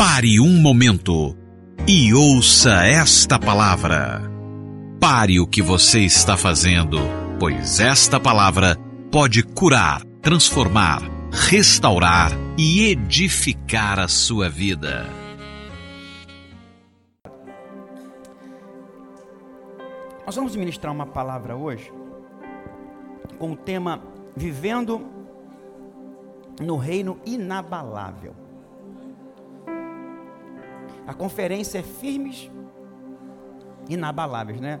Pare um momento e ouça esta palavra. Pare o que você está fazendo, pois esta palavra pode curar, transformar, restaurar e edificar a sua vida. Nós vamos ministrar uma palavra hoje com o tema Vivendo no Reino Inabalável. A conferência é Firmes Inabaláveis, né?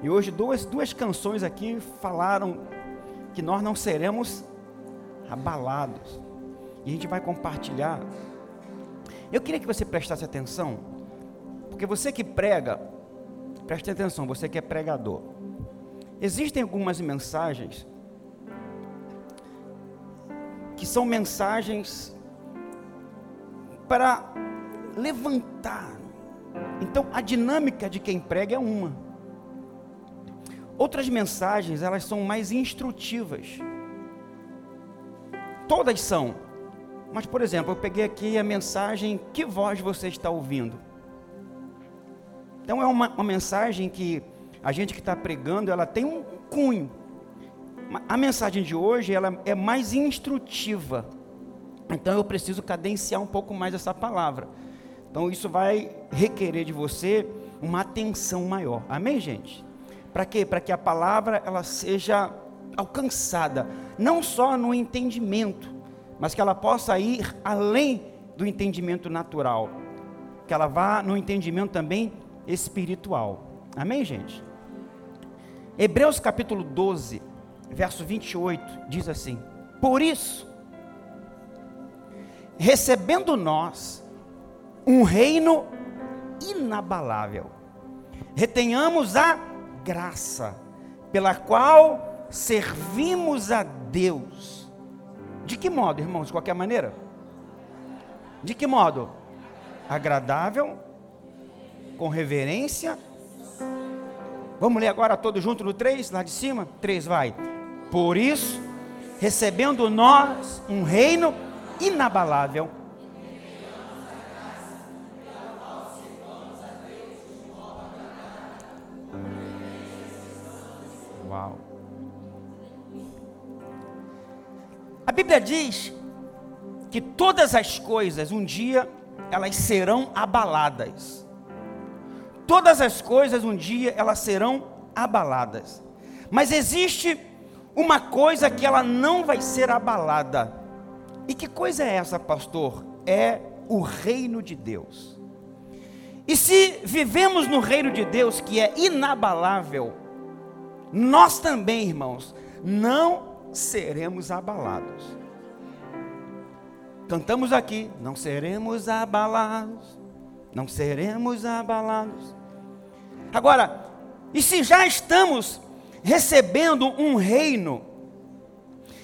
E hoje duas, duas canções aqui falaram que nós não seremos abalados. E a gente vai compartilhar. Eu queria que você prestasse atenção, porque você que prega, preste atenção, você que é pregador. Existem algumas mensagens que são mensagens para levantar. Então, a dinâmica de quem prega é uma. Outras mensagens, elas são mais instrutivas. Todas são. Mas, por exemplo, eu peguei aqui a mensagem Que voz você está ouvindo? Então, é uma, uma mensagem que a gente que está pregando, ela tem um cunho. A mensagem de hoje, ela é mais instrutiva. Então, eu preciso cadenciar um pouco mais essa palavra. Então isso vai requerer de você uma atenção maior. Amém, gente? Para quê? Para que a palavra ela seja alcançada, não só no entendimento, mas que ela possa ir além do entendimento natural, que ela vá no entendimento também espiritual. Amém, gente? Hebreus capítulo 12, verso 28 diz assim: Por isso, recebendo nós um reino inabalável. Retenhamos a graça pela qual servimos a Deus. De que modo, irmãos? De qualquer maneira? De que modo? Agradável, com reverência. Vamos ler agora todos juntos no 3, lá de cima? 3 vai. Por isso, recebendo nós um reino inabalável A Bíblia diz que todas as coisas um dia elas serão abaladas. Todas as coisas um dia elas serão abaladas. Mas existe uma coisa que ela não vai ser abalada. E que coisa é essa, pastor? É o reino de Deus. E se vivemos no reino de Deus que é inabalável, nós também, irmãos, não seremos abalados. Cantamos aqui, não seremos abalados, não seremos abalados. Agora, e se já estamos recebendo um reino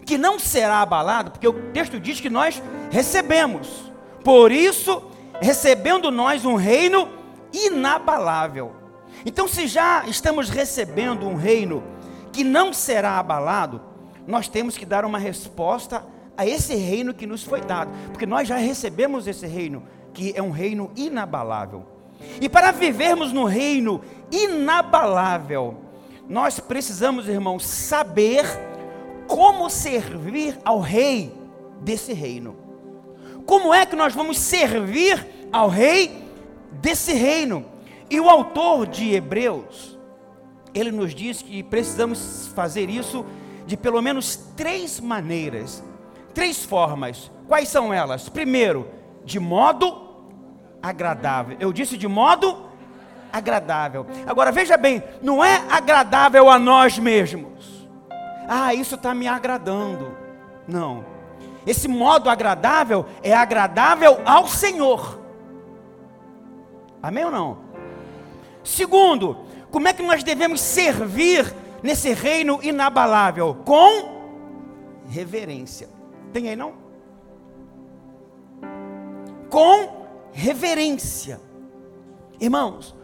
que não será abalado, porque o texto diz que nós recebemos, por isso, recebendo nós um reino inabalável. Então, se já estamos recebendo um reino que não será abalado, nós temos que dar uma resposta a esse reino que nos foi dado, porque nós já recebemos esse reino, que é um reino inabalável. E para vivermos no reino inabalável, nós precisamos, irmãos, saber como servir ao rei desse reino. Como é que nós vamos servir ao rei desse reino? E o autor de Hebreus, ele nos diz que precisamos fazer isso de pelo menos três maneiras, três formas. Quais são elas? Primeiro, de modo agradável. Eu disse de modo agradável. Agora veja bem, não é agradável a nós mesmos. Ah, isso está me agradando. Não. Esse modo agradável é agradável ao Senhor. Amém ou não? Segundo, como é que nós devemos servir nesse reino inabalável? Com reverência. Tem aí não? Com reverência. Irmãos,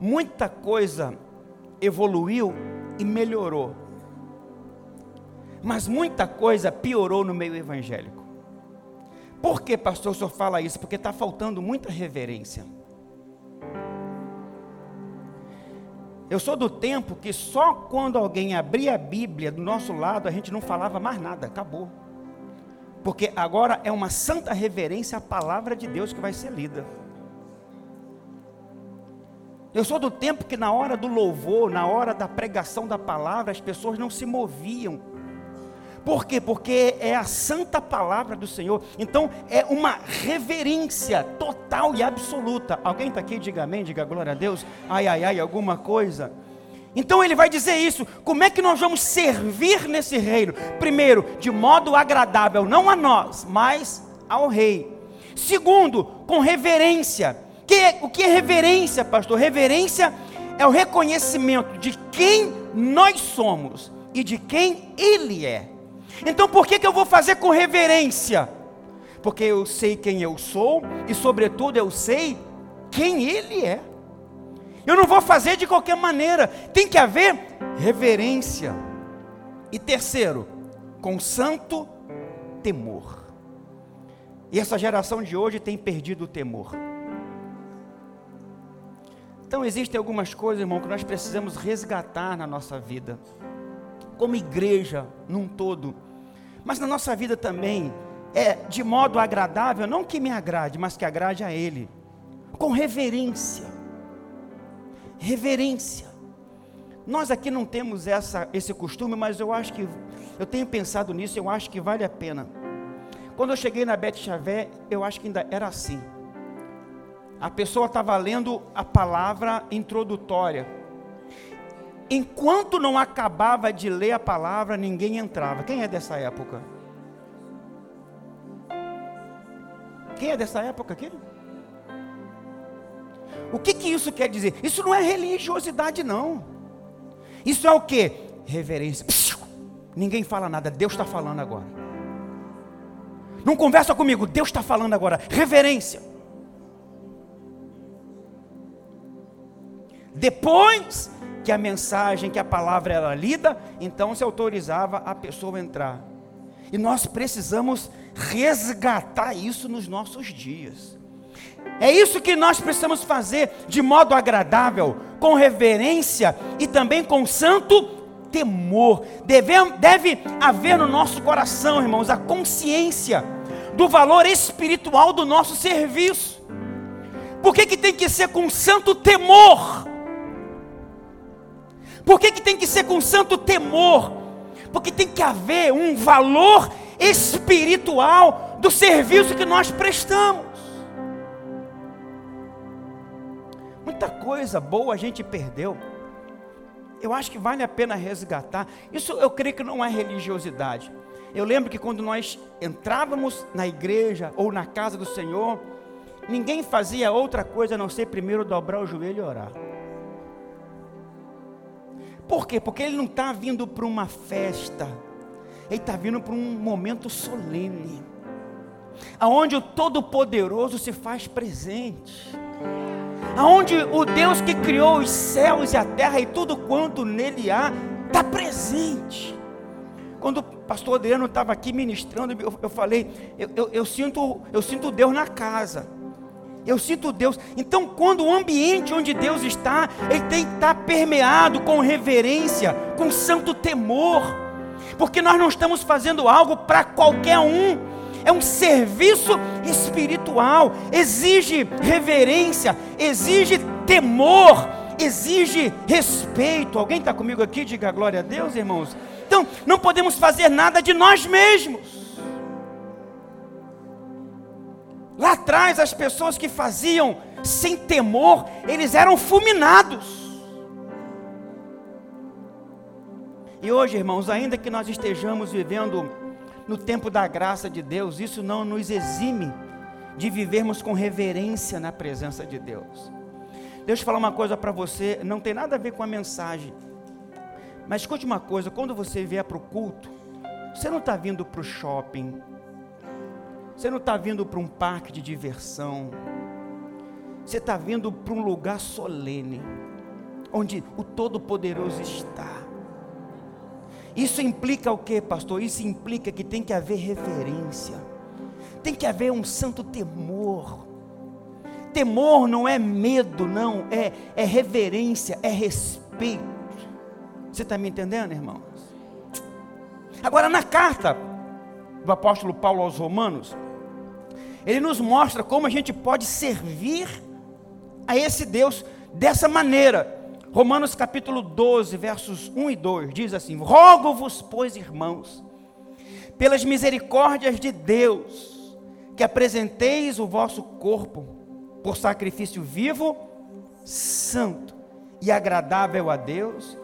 muita coisa evoluiu e melhorou. Mas muita coisa piorou no meio evangélico. Por que, pastor, o senhor fala isso? Porque está faltando muita reverência. Eu sou do tempo que só quando alguém abria a Bíblia do nosso lado a gente não falava mais nada, acabou. Porque agora é uma santa reverência à palavra de Deus que vai ser lida. Eu sou do tempo que na hora do louvor, na hora da pregação da palavra, as pessoas não se moviam. Por quê? Porque é a santa palavra do Senhor. Então é uma reverência total e absoluta. Alguém está aqui? Diga amém, diga glória a Deus. Ai, ai, ai, alguma coisa. Então ele vai dizer isso. Como é que nós vamos servir nesse reino? Primeiro, de modo agradável, não a nós, mas ao rei. Segundo, com reverência. Que, o que é reverência, pastor? Reverência é o reconhecimento de quem nós somos e de quem ele é. Então por que, que eu vou fazer com reverência? Porque eu sei quem eu sou e, sobretudo, eu sei quem ele é. Eu não vou fazer de qualquer maneira. Tem que haver reverência. E terceiro, com santo temor. E essa geração de hoje tem perdido o temor. Então existem algumas coisas, irmão, que nós precisamos resgatar na nossa vida, como igreja num todo, mas na nossa vida também, é de modo agradável, não que me agrade, mas que agrade a Ele, com reverência reverência. Nós aqui não temos essa, esse costume, mas eu acho que, eu tenho pensado nisso, eu acho que vale a pena. Quando eu cheguei na Bete Xavé, eu acho que ainda era assim. A pessoa estava lendo a palavra introdutória. Enquanto não acabava de ler a palavra, ninguém entrava. Quem é dessa época? Quem é dessa época aqui? O que, que isso quer dizer? Isso não é religiosidade, não. Isso é o que? Reverência. Ninguém fala nada, Deus está falando agora. Não conversa comigo, Deus está falando agora. Reverência. Depois que a mensagem, que a palavra era lida, então se autorizava a pessoa a entrar. E nós precisamos resgatar isso nos nossos dias. É isso que nós precisamos fazer de modo agradável, com reverência e também com santo temor. Deve, deve haver no nosso coração, irmãos, a consciência do valor espiritual do nosso serviço. Por que, que tem que ser com santo temor? Por que, que tem que ser com santo temor? Porque tem que haver um valor espiritual do serviço que nós prestamos. Muita coisa boa a gente perdeu. Eu acho que vale a pena resgatar. Isso eu creio que não é religiosidade. Eu lembro que quando nós entrávamos na igreja ou na casa do Senhor, ninguém fazia outra coisa a não ser primeiro dobrar o joelho e orar. Por quê? Porque ele não está vindo para uma festa, ele está vindo para um momento solene, aonde o Todo-Poderoso se faz presente aonde o Deus que criou os céus e a terra e tudo quanto nele há, está presente. Quando o pastor Adriano estava aqui ministrando, eu, eu falei, eu, eu, eu, sinto, eu sinto Deus na casa. Eu sinto Deus. Então, quando o ambiente onde Deus está, ele tem que estar permeado com reverência, com santo temor. Porque nós não estamos fazendo algo para qualquer um é um serviço espiritual, exige reverência, exige temor, exige respeito. Alguém está comigo aqui? Diga glória a Deus, irmãos. Então, não podemos fazer nada de nós mesmos. Atrás, as pessoas que faziam sem temor, eles eram fulminados. E hoje, irmãos, ainda que nós estejamos vivendo no tempo da graça de Deus, isso não nos exime de vivermos com reverência na presença de Deus. Deixa eu falar uma coisa para você, não tem nada a ver com a mensagem. Mas escute uma coisa: quando você vier para o culto, você não está vindo para o shopping, você não está vindo para um parque de diversão, você está vindo para um lugar solene, onde o Todo-Poderoso está. Isso implica o que, pastor? Isso implica que tem que haver reverência, tem que haver um santo temor. Temor não é medo, não, é, é reverência, é respeito. Você está me entendendo, irmãos? Agora, na carta do apóstolo Paulo aos Romanos, ele nos mostra como a gente pode servir a esse Deus dessa maneira. Romanos capítulo 12, versos 1 e 2 diz assim: Rogo-vos, pois, irmãos, pelas misericórdias de Deus, que apresenteis o vosso corpo por sacrifício vivo, santo e agradável a Deus.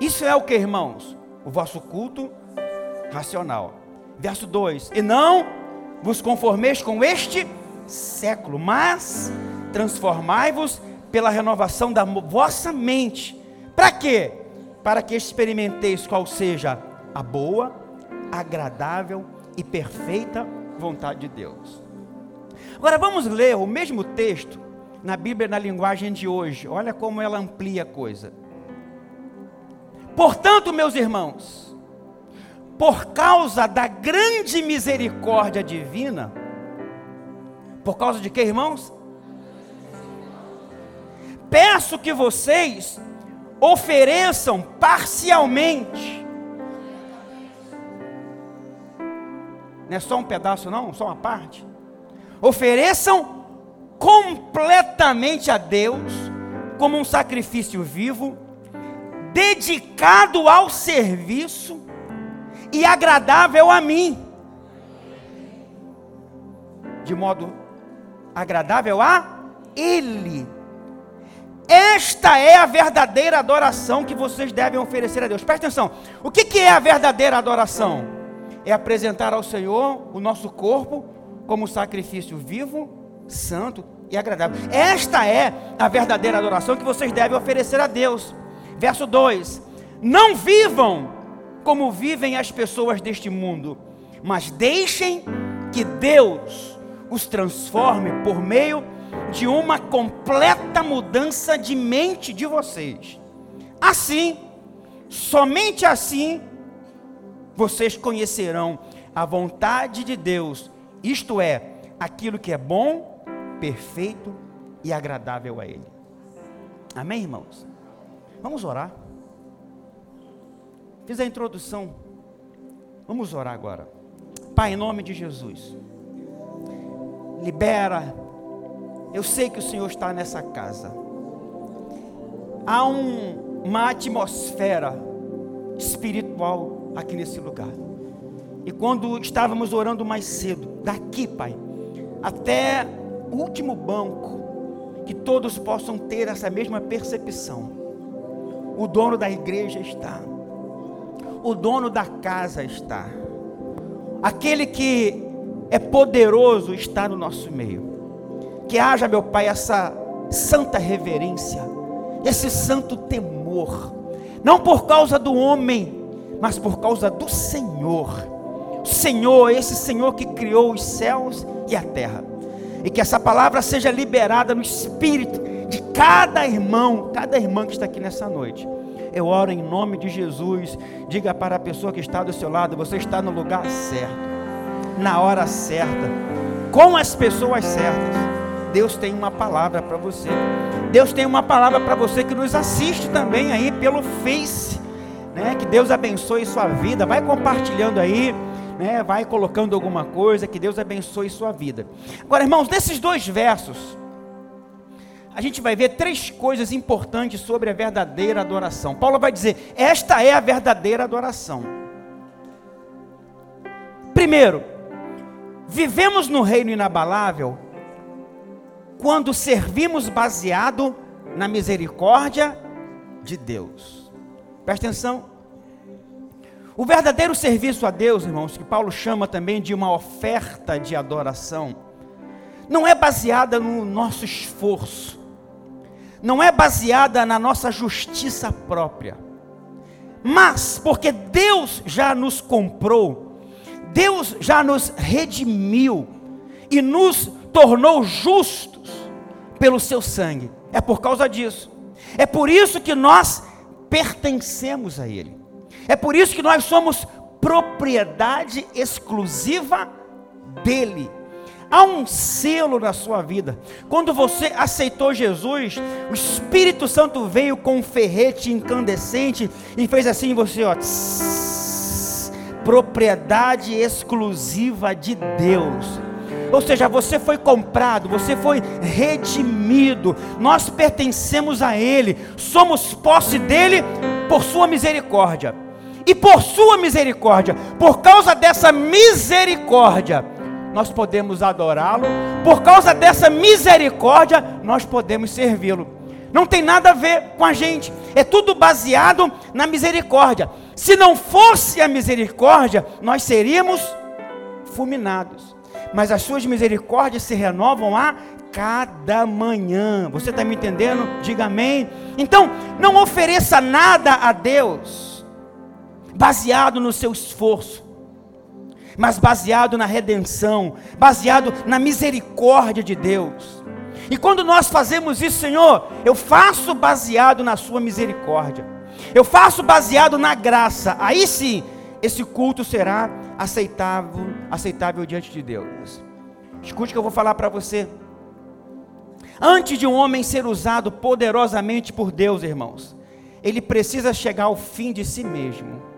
Isso é o que, irmãos? O vosso culto racional. Verso 2: E não vos conformeis com este século, mas transformai-vos pela renovação da vossa mente. Para quê? Para que experimenteis qual seja a boa, agradável e perfeita vontade de Deus. Agora vamos ler o mesmo texto na Bíblia na linguagem de hoje. Olha como ela amplia a coisa. Portanto, meus irmãos, por causa da grande misericórdia divina, por causa de que, irmãos? Peço que vocês ofereçam parcialmente. Não é só um pedaço, não, só uma parte. Ofereçam completamente a Deus, como um sacrifício vivo, dedicado ao serviço e agradável a mim. De modo agradável a Ele. Esta é a verdadeira adoração que vocês devem oferecer a Deus. Presta atenção. O que, que é a verdadeira adoração? É apresentar ao Senhor o nosso corpo como sacrifício vivo, santo e agradável. Esta é a verdadeira adoração que vocês devem oferecer a Deus. Verso 2: Não vivam como vivem as pessoas deste mundo, mas deixem que Deus os transforme por meio de uma completa mudança de mente de vocês. Assim, somente assim, vocês conhecerão a vontade de Deus, isto é, aquilo que é bom, perfeito e agradável a Ele. Amém, irmãos? Vamos orar. Fiz a introdução. Vamos orar agora. Pai, em nome de Jesus. Libera. Eu sei que o Senhor está nessa casa. Há um, uma atmosfera espiritual aqui nesse lugar. E quando estávamos orando mais cedo, daqui, Pai, até o último banco, que todos possam ter essa mesma percepção. O dono da igreja está o dono da casa está. Aquele que é poderoso está no nosso meio. Que haja, meu Pai, essa santa reverência, esse santo temor, não por causa do homem, mas por causa do Senhor. Senhor, esse Senhor que criou os céus e a terra. E que essa palavra seja liberada no espírito de cada irmão, cada irmã que está aqui nessa noite eu oro em nome de Jesus. Diga para a pessoa que está do seu lado: você está no lugar certo, na hora certa, com as pessoas certas. Deus tem uma palavra para você. Deus tem uma palavra para você que nos assiste também aí pelo Face. Né? Que Deus abençoe sua vida. Vai compartilhando aí. Né? Vai colocando alguma coisa. Que Deus abençoe sua vida. Agora, irmãos, nesses dois versos a gente vai ver três coisas importantes sobre a verdadeira adoração. Paulo vai dizer: esta é a verdadeira adoração. Primeiro, vivemos no reino inabalável quando servimos baseado na misericórdia de Deus. Presta atenção. O verdadeiro serviço a Deus, irmãos, que Paulo chama também de uma oferta de adoração, não é baseada no nosso esforço, não é baseada na nossa justiça própria, mas porque Deus já nos comprou, Deus já nos redimiu e nos tornou justos pelo seu sangue. É por causa disso. É por isso que nós pertencemos a Ele. É por isso que nós somos propriedade exclusiva dele. Há um selo na sua vida. Quando você aceitou Jesus, o Espírito Santo veio com um ferrete incandescente e fez assim você, ó. Tss, propriedade exclusiva de Deus. Ou seja, você foi comprado, você foi redimido. Nós pertencemos a ele, somos posse dele por sua misericórdia. E por sua misericórdia, por causa dessa misericórdia, nós podemos adorá-lo, por causa dessa misericórdia, nós podemos servi-lo. Não tem nada a ver com a gente, é tudo baseado na misericórdia. Se não fosse a misericórdia, nós seríamos fulminados. Mas as suas misericórdias se renovam a cada manhã. Você está me entendendo? Diga amém. Então, não ofereça nada a Deus baseado no seu esforço mas baseado na redenção, baseado na misericórdia de Deus. E quando nós fazemos isso, Senhor, eu faço baseado na Sua misericórdia, eu faço baseado na graça, aí sim, esse culto será aceitável, aceitável diante de Deus. Escute o que eu vou falar para você. Antes de um homem ser usado poderosamente por Deus, irmãos, ele precisa chegar ao fim de si mesmo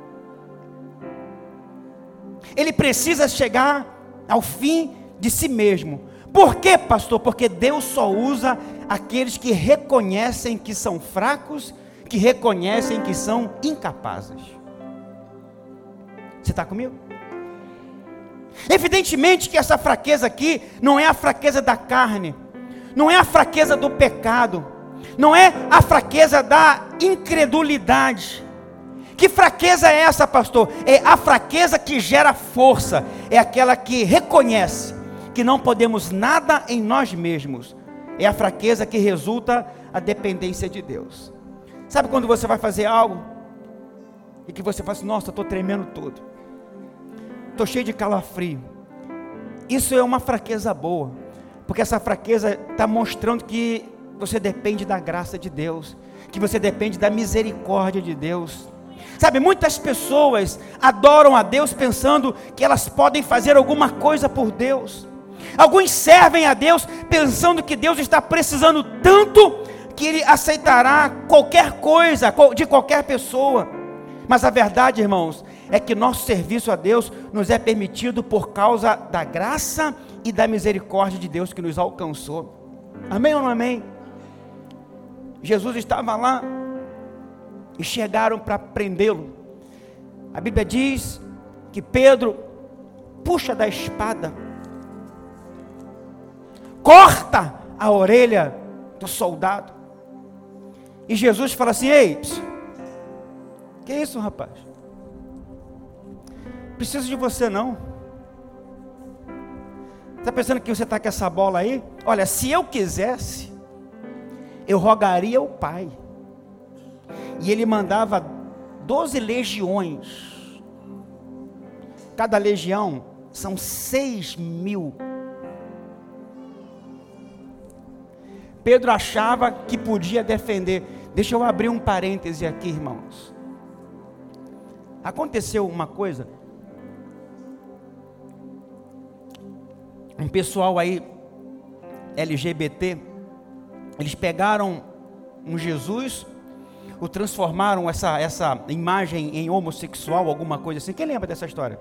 ele precisa chegar ao fim de si mesmo. Por quê, pastor? Porque Deus só usa aqueles que reconhecem que são fracos, que reconhecem que são incapazes. Você está comigo? Evidentemente que essa fraqueza aqui não é a fraqueza da carne, não é a fraqueza do pecado, não é a fraqueza da incredulidade, que fraqueza é essa, pastor? É a fraqueza que gera força, é aquela que reconhece que não podemos nada em nós mesmos. É a fraqueza que resulta a dependência de Deus. Sabe quando você vai fazer algo e que você fala assim: Nossa, estou tremendo todo, estou cheio de calafrio. Isso é uma fraqueza boa, porque essa fraqueza está mostrando que você depende da graça de Deus, que você depende da misericórdia de Deus. Sabe, muitas pessoas adoram a Deus pensando que elas podem fazer alguma coisa por Deus. Alguns servem a Deus pensando que Deus está precisando tanto que Ele aceitará qualquer coisa de qualquer pessoa. Mas a verdade, irmãos, é que nosso serviço a Deus nos é permitido por causa da graça e da misericórdia de Deus que nos alcançou. Amém ou não amém? Jesus estava lá e chegaram para prendê-lo. A Bíblia diz que Pedro puxa da espada, corta a orelha do soldado. E Jesus fala assim: Ei, que isso, rapaz? Preciso de você não. Está pensando que você está com essa bola aí? Olha, se eu quisesse, eu rogaria ao Pai e ele mandava 12 legiões. Cada legião são 6 mil. Pedro achava que podia defender. Deixa eu abrir um parêntese aqui, irmãos. Aconteceu uma coisa. Um pessoal aí, LGBT, eles pegaram um Jesus o transformaram essa, essa imagem em homossexual, alguma coisa assim. Quem lembra dessa história?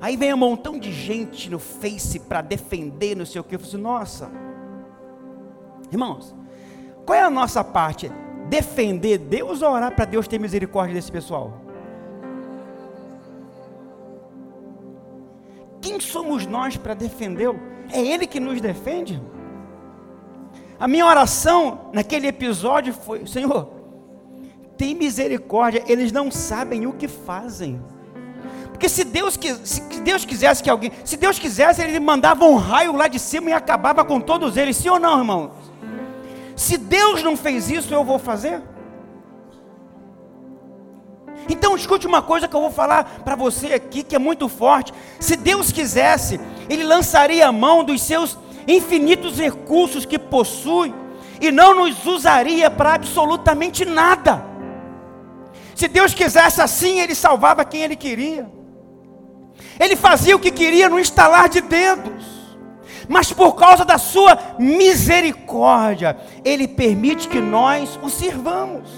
Aí vem um montão de gente no Face para defender, não sei o que. Eu falei assim, nossa, irmãos, qual é a nossa parte? Defender Deus ou orar para Deus ter misericórdia desse pessoal? Quem somos nós para defendê-lo? É Ele que nos defende? A minha oração naquele episódio foi: Senhor, tem misericórdia, eles não sabem o que fazem. Porque se Deus, se Deus quisesse que alguém, se Deus quisesse, ele mandava um raio lá de cima e acabava com todos eles, sim ou não, irmãos? Se Deus não fez isso, eu vou fazer? Então escute uma coisa que eu vou falar para você aqui que é muito forte. Se Deus quisesse, Ele lançaria a mão dos seus infinitos recursos que possui e não nos usaria para absolutamente nada. Se Deus quisesse assim, Ele salvava quem Ele queria. Ele fazia o que queria no instalar de dedos. Mas por causa da sua misericórdia, ele permite que nós o sirvamos.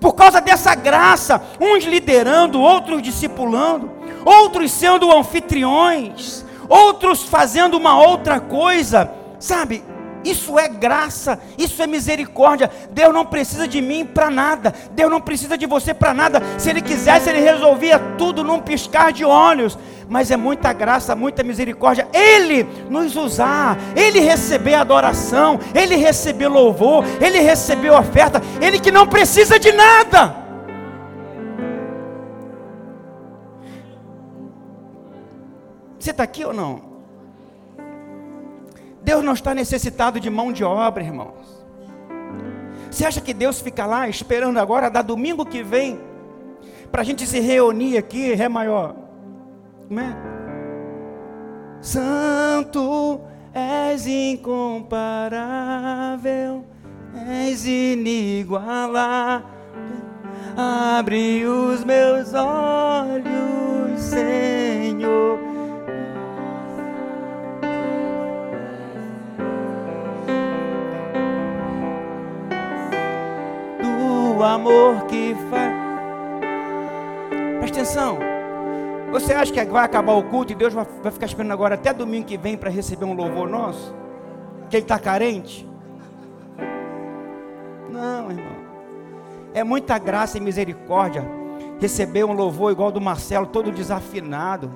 Por causa dessa graça, uns liderando, outros discipulando, outros sendo anfitriões, outros fazendo uma outra coisa, sabe? Isso é graça, isso é misericórdia. Deus não precisa de mim para nada. Deus não precisa de você para nada. Se Ele quisesse, Ele resolvia tudo num piscar de olhos. Mas é muita graça, muita misericórdia. Ele nos usar, Ele receber adoração, Ele receber louvor, Ele receber oferta. Ele que não precisa de nada. Você está aqui ou não? Deus não está necessitado de mão de obra, irmãos. Você acha que Deus fica lá esperando agora, da domingo que vem, para a gente se reunir aqui, Ré maior? Como é? Santo, és incomparável, és inigualável. Abre os meus olhos, Senhor amor que faz. Presta atenção. Você acha que vai acabar o culto e Deus vai, vai ficar esperando agora até domingo que vem para receber um louvor nosso? Que ele está carente? Não, irmão. É muita graça e misericórdia receber um louvor igual do Marcelo, todo desafinado.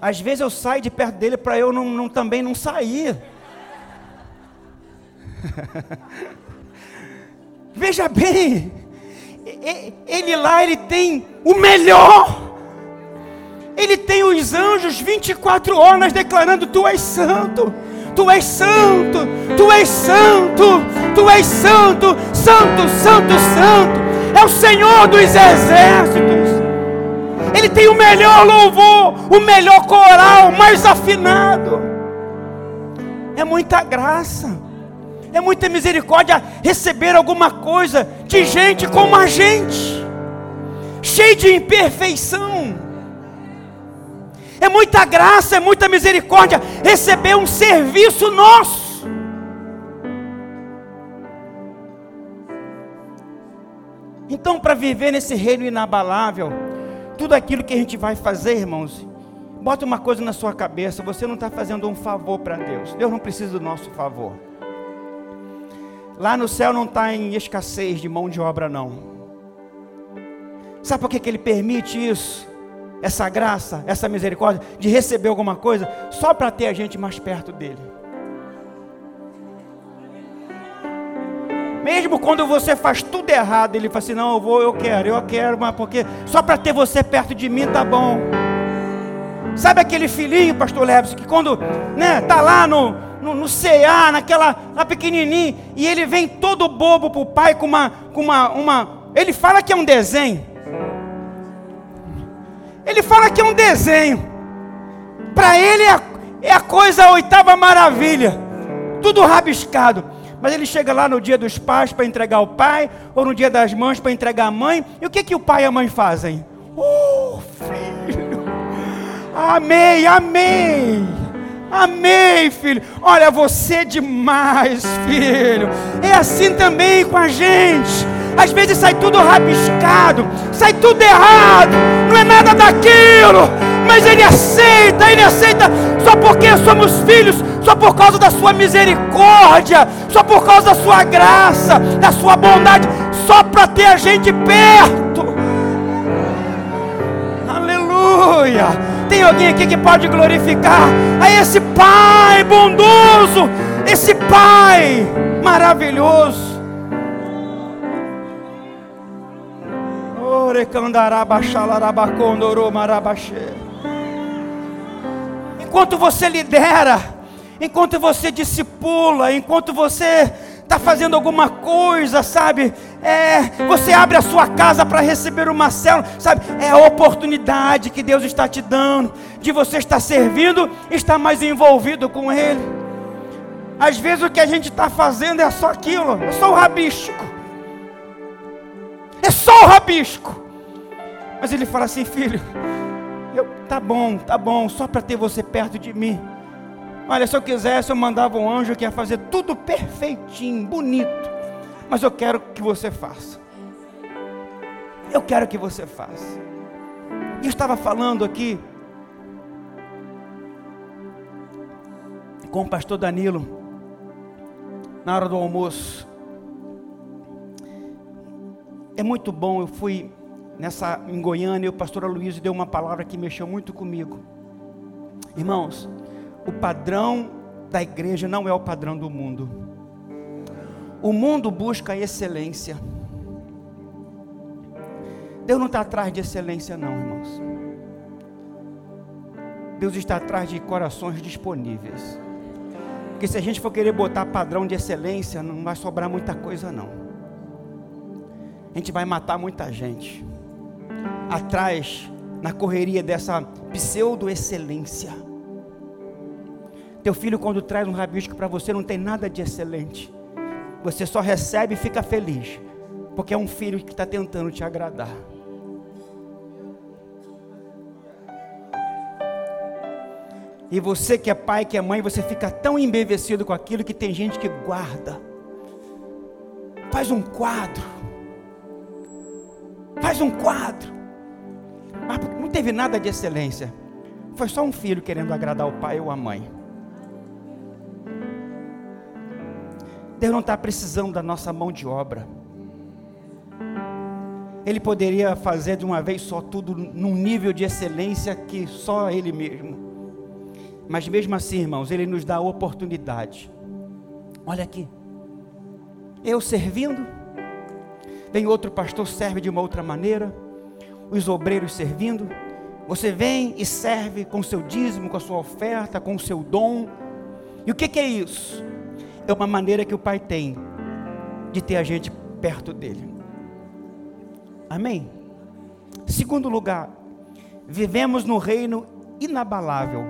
Às vezes eu saio de perto dele para eu não, não, também não sair. Veja bem, ele lá ele tem o melhor. Ele tem os anjos 24 horas declarando: Tu és santo, Tu és santo, Tu és santo, Tu és santo, santo, santo, santo. É o Senhor dos exércitos. Ele tem o melhor louvor, o melhor coral, mais afinado. É muita graça é muita misericórdia receber alguma coisa de gente como a gente, cheio de imperfeição. É muita graça, é muita misericórdia receber um serviço nosso. Então, para viver nesse reino inabalável, tudo aquilo que a gente vai fazer, irmãos, bota uma coisa na sua cabeça: você não está fazendo um favor para Deus, Deus não precisa do nosso favor. Lá no céu não está em escassez de mão de obra, não. Sabe por que, que ele permite isso? Essa graça, essa misericórdia, de receber alguma coisa, só para ter a gente mais perto dele. Mesmo quando você faz tudo errado, ele fala assim: Não, eu vou, eu quero, eu quero, mas porque só para ter você perto de mim tá bom. Sabe aquele filhinho, pastor Leves, que quando né, tá lá no, no, no CA, naquela, lá pequenininho, e ele vem todo bobo para o pai com uma, com uma, uma. Ele fala que é um desenho. Ele fala que é um desenho. Para ele é a, é a coisa a oitava maravilha. Tudo rabiscado. Mas ele chega lá no dia dos pais para entregar o pai, ou no dia das mães para entregar a mãe. E o que, que o pai e a mãe fazem? Oh, filho! Amei, amei! Amém, filho. Olha, você é demais, filho. É assim também com a gente. Às vezes sai tudo rabiscado, sai tudo errado, não é nada daquilo, mas Ele aceita, Ele aceita só porque somos filhos, só por causa da Sua misericórdia, só por causa da Sua graça, da Sua bondade, só para ter a gente perto. Aleluia. Tem alguém aqui que pode glorificar a esse Pai bondoso, esse Pai maravilhoso. Enquanto você lidera, enquanto você discipula, enquanto você está fazendo alguma coisa, sabe? É, você abre a sua casa para receber uma célula, sabe? É a oportunidade que Deus está te dando de você estar servindo, estar mais envolvido com Ele. Às vezes o que a gente está fazendo é só aquilo, é só o rabisco. É só o rabisco. Mas ele fala assim, filho, eu, tá bom, tá bom, só para ter você perto de mim. Olha, se eu quisesse, eu mandava um anjo que ia fazer tudo perfeitinho, bonito. Mas eu quero que você faça. Eu quero que você faça. Eu estava falando aqui com o pastor Danilo na hora do almoço. É muito bom, eu fui nessa em Goiânia e o pastor Aloysio deu uma palavra que mexeu muito comigo. Irmãos, o padrão da igreja não é o padrão do mundo. O mundo busca excelência. Deus não está atrás de excelência, não, irmãos. Deus está atrás de corações disponíveis. Porque se a gente for querer botar padrão de excelência, não vai sobrar muita coisa, não. A gente vai matar muita gente. Atrás, na correria dessa pseudo-excelência. Teu filho, quando traz um rabisco para você, não tem nada de excelente. Você só recebe e fica feliz. Porque é um filho que está tentando te agradar. E você que é pai, que é mãe, você fica tão embevecido com aquilo que tem gente que guarda. Faz um quadro. Faz um quadro. Mas não teve nada de excelência. Foi só um filho querendo agradar o pai ou a mãe. Deus não está precisando da nossa mão de obra. Ele poderia fazer de uma vez só tudo num nível de excelência que só Ele mesmo. Mas mesmo assim, irmãos, Ele nos dá a oportunidade. Olha aqui. Eu servindo, vem outro pastor, serve de uma outra maneira, os obreiros servindo. Você vem e serve com seu dízimo, com a sua oferta, com o seu dom. E o que, que é isso? É uma maneira que o Pai tem de ter a gente perto dele. Amém? Segundo lugar, vivemos no reino inabalável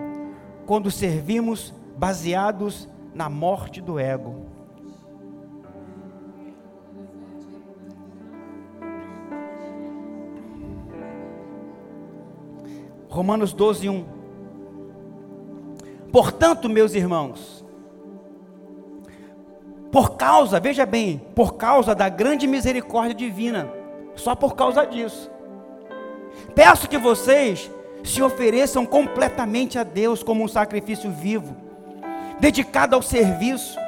quando servimos baseados na morte do ego. Romanos 12, 1. Portanto, meus irmãos, por causa, veja bem, por causa da grande misericórdia divina, só por causa disso, peço que vocês se ofereçam completamente a Deus como um sacrifício vivo, dedicado ao serviço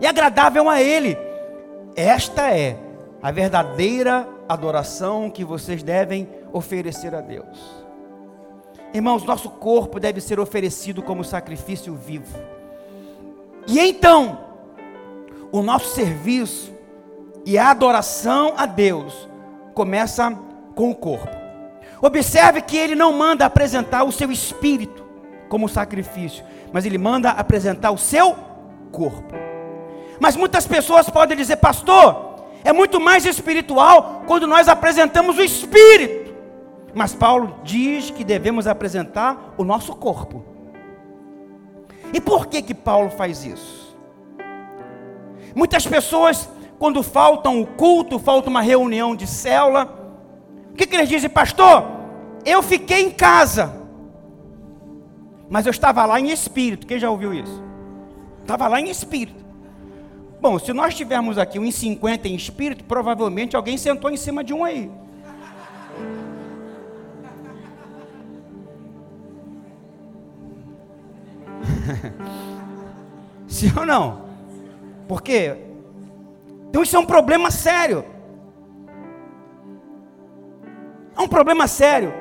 e agradável a Ele. Esta é a verdadeira adoração que vocês devem oferecer a Deus. Irmãos, nosso corpo deve ser oferecido como sacrifício vivo. E então, o nosso serviço e a adoração a Deus começa com o corpo. Observe que ele não manda apresentar o seu espírito como sacrifício, mas ele manda apresentar o seu corpo. Mas muitas pessoas podem dizer, pastor, é muito mais espiritual quando nós apresentamos o espírito. Mas Paulo diz que devemos apresentar o nosso corpo. E por que que Paulo faz isso? Muitas pessoas, quando faltam o culto, falta uma reunião de célula, o que, que eles dizem, pastor? Eu fiquei em casa, mas eu estava lá em espírito. Quem já ouviu isso? Estava lá em espírito. Bom, se nós tivermos aqui um em 50 em espírito, provavelmente alguém sentou em cima de um aí. Sim ou não? Porque então isso é um problema sério. É um problema sério.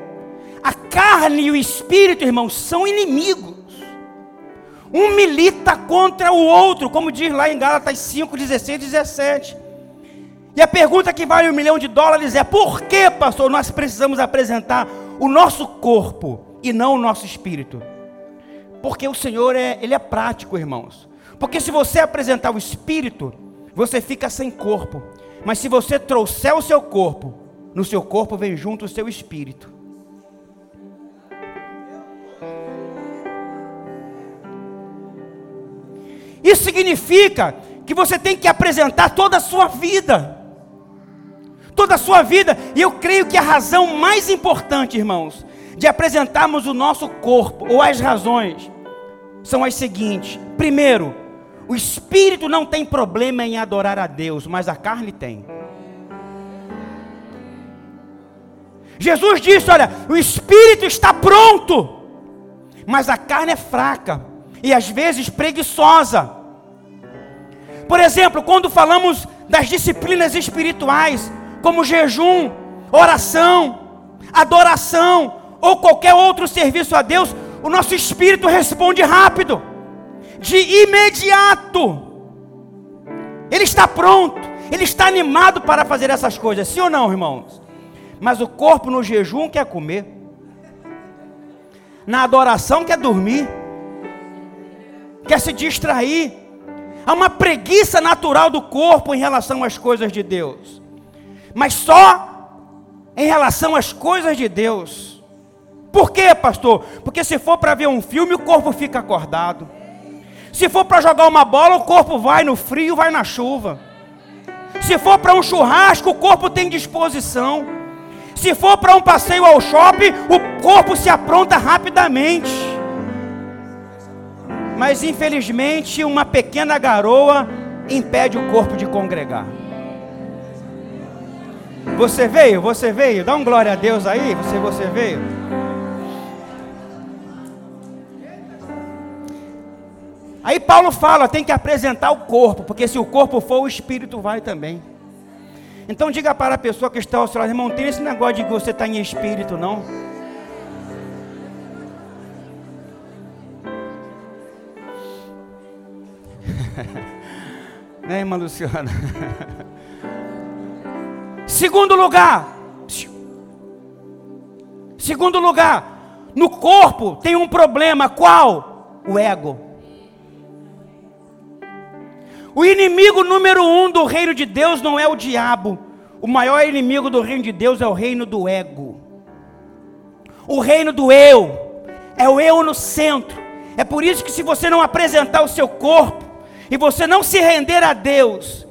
A carne e o espírito, irmãos, são inimigos. Um milita contra o outro, como diz lá em Gálatas 5, 16 e 17. E a pergunta que vale um milhão de dólares é: por que, pastor, nós precisamos apresentar o nosso corpo e não o nosso espírito? Porque o Senhor é, ele é prático, irmãos. Porque se você apresentar o espírito, você fica sem corpo. Mas se você trouxer o seu corpo, no seu corpo vem junto o seu espírito. Isso significa que você tem que apresentar toda a sua vida, toda a sua vida. E eu creio que a razão mais importante, irmãos, de apresentarmos o nosso corpo, ou as razões, são as seguintes: primeiro, o espírito não tem problema em adorar a Deus, mas a carne tem. Jesus disse: Olha, o espírito está pronto, mas a carne é fraca e às vezes preguiçosa. Por exemplo, quando falamos das disciplinas espirituais, como jejum, oração, adoração ou qualquer outro serviço a Deus, o nosso espírito responde rápido, de imediato. Ele está pronto, ele está animado para fazer essas coisas, sim ou não, irmãos? Mas o corpo no jejum quer comer, na adoração quer dormir, quer se distrair. Há uma preguiça natural do corpo em relação às coisas de Deus, mas só em relação às coisas de Deus. Por quê, pastor? Porque se for para ver um filme, o corpo fica acordado. Se for para jogar uma bola, o corpo vai no frio, vai na chuva. Se for para um churrasco, o corpo tem disposição. Se for para um passeio ao shopping, o corpo se apronta rapidamente. Mas infelizmente, uma pequena garoa impede o corpo de congregar. Você veio? Você veio? Dá um glória a Deus aí. Você, você veio? Aí Paulo fala, tem que apresentar o corpo, porque se o corpo for, o espírito vai também. Então diga para a pessoa que está ao seu lado, irmão, tem esse negócio de que você está em espírito, não? né, irmã Luciana? Segundo lugar, segundo lugar, no corpo tem um problema, qual? O ego. O inimigo número um do reino de Deus não é o diabo. O maior inimigo do reino de Deus é o reino do ego. O reino do eu. É o eu no centro. É por isso que se você não apresentar o seu corpo e você não se render a Deus,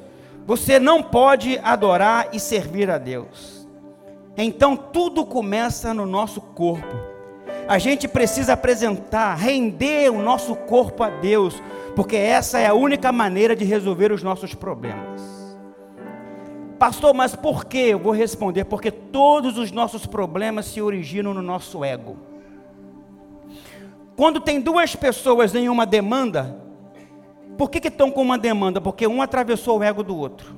você não pode adorar e servir a Deus. Então tudo começa no nosso corpo. A gente precisa apresentar, render o nosso corpo a Deus porque essa é a única maneira de resolver os nossos problemas. Pastor, mas por que? Eu vou responder: porque todos os nossos problemas se originam no nosso ego. Quando tem duas pessoas em uma demanda, por que, que estão com uma demanda? Porque um atravessou o ego do outro.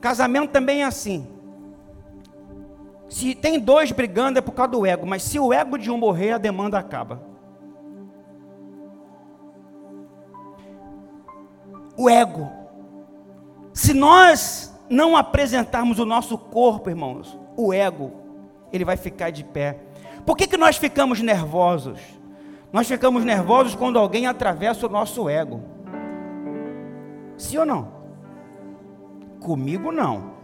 Casamento também é assim. Se tem dois brigando é por causa do ego, mas se o ego de um morrer, a demanda acaba. o ego. Se nós não apresentarmos o nosso corpo, irmãos, o ego, ele vai ficar de pé. Por que, que nós ficamos nervosos? Nós ficamos nervosos quando alguém atravessa o nosso ego. Sim ou não? Comigo não.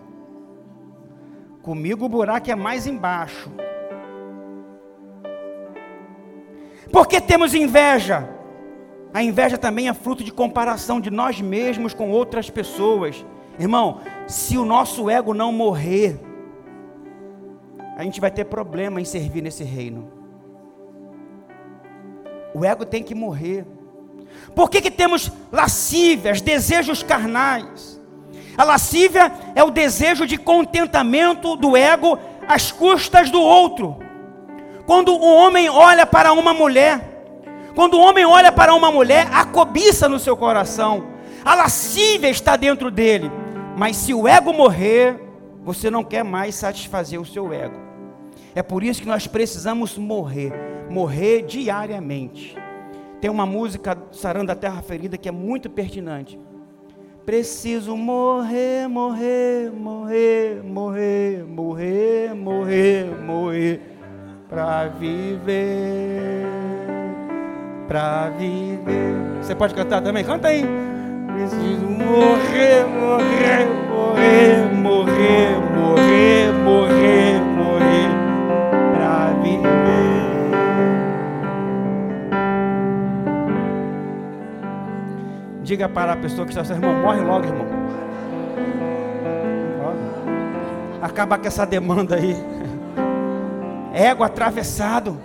Comigo o buraco é mais embaixo. Por que temos inveja? A inveja também é fruto de comparação de nós mesmos com outras pessoas. Irmão, se o nosso ego não morrer, a gente vai ter problema em servir nesse reino. O ego tem que morrer. Por que, que temos lascívias, desejos carnais? A lascívia é o desejo de contentamento do ego às custas do outro. Quando o homem olha para uma mulher, quando o homem olha para uma mulher, há cobiça no seu coração, a lascívia está dentro dele. Mas se o ego morrer, você não quer mais satisfazer o seu ego. É por isso que nós precisamos morrer, morrer diariamente. Tem uma música Sarando a Terra Ferida que é muito pertinente. Preciso morrer, morrer, morrer, morrer, morrer, morrer, morrer, para viver pra viver. Você pode cantar também? Canta aí. Preciso morrer, morrer, morrer, morrer, morrer, morrer, morrer Diga para a pessoa que está seu irmão, morre logo, irmão. Acaba com essa demanda aí. Ego atravessado.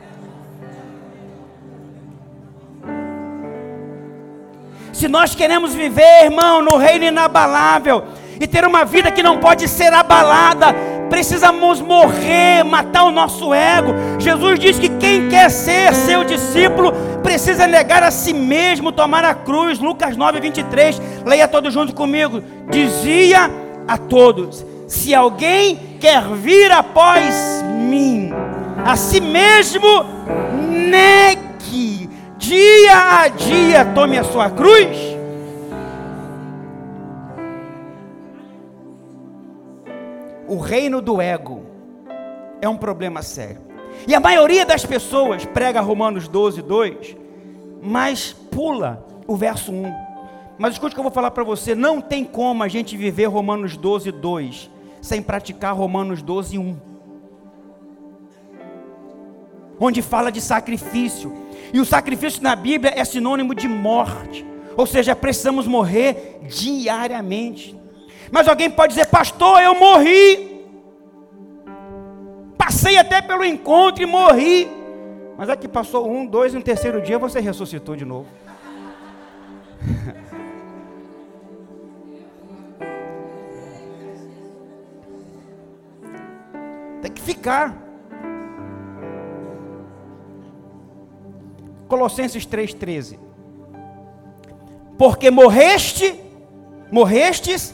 Se nós queremos viver, irmão, no reino inabalável e ter uma vida que não pode ser abalada, precisamos morrer, matar o nosso ego. Jesus diz que quem quer ser seu discípulo precisa negar a si mesmo, tomar a cruz. Lucas 9, 23. Leia todos junto comigo. Dizia a todos: Se alguém quer vir após mim, a si mesmo negue, dia a dia tome a sua cruz. O reino do ego é um problema sério. E a maioria das pessoas prega Romanos 12, 2, mas pula o verso 1. Mas escute o que eu vou falar para você: não tem como a gente viver Romanos 12, 2 sem praticar Romanos 12, 1. Onde fala de sacrifício. E o sacrifício na Bíblia é sinônimo de morte. Ou seja, precisamos morrer diariamente. Mas alguém pode dizer, pastor, eu morri. Passei até pelo encontro e morri. Mas aqui passou um, dois no terceiro dia você ressuscitou de novo. Tem que ficar. Colossenses 3,13. Porque morreste, morrestes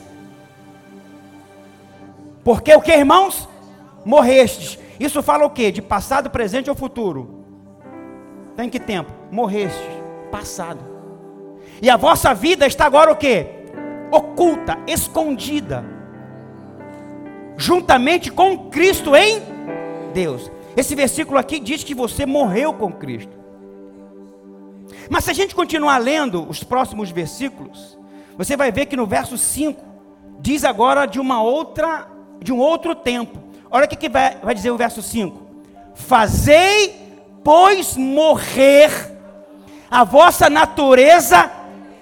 porque o que, irmãos? Morrestes. Isso fala o que? De passado, presente ou futuro? Tem que tempo? Morrestes. Passado. E a vossa vida está agora o que? Oculta, escondida. Juntamente com Cristo em Deus. Esse versículo aqui diz que você morreu com Cristo. Mas se a gente continuar lendo os próximos versículos, você vai ver que no verso 5 diz agora de uma outra de um outro tempo. Olha o que, que vai, vai dizer o verso 5: Fazei, pois, morrer a vossa natureza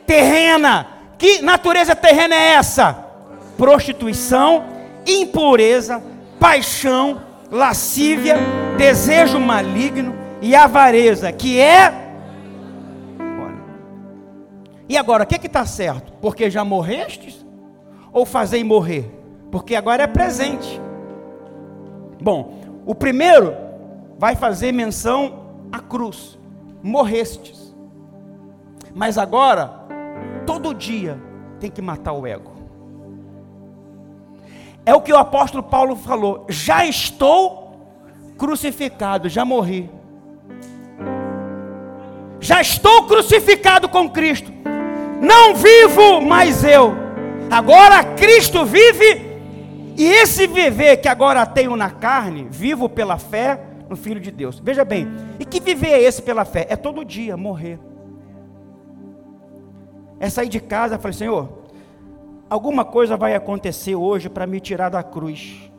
terrena. Que natureza terrena é essa? Prostituição, impureza, paixão, lascívia, desejo maligno e avareza, que é. E agora, o que está certo? Porque já morrestes? Ou fazei morrer? Porque agora é presente. Bom, o primeiro vai fazer menção à cruz. Morrestes. Mas agora, todo dia tem que matar o ego. É o que o apóstolo Paulo falou: já estou crucificado, já morri. Já estou crucificado com Cristo. Não vivo mais eu. Agora Cristo vive e esse viver que agora tenho na carne, vivo pela fé no Filho de Deus. Veja bem, e que viver é esse pela fé? É todo dia morrer. É sair de casa e falar, Senhor, alguma coisa vai acontecer hoje para me tirar da cruz.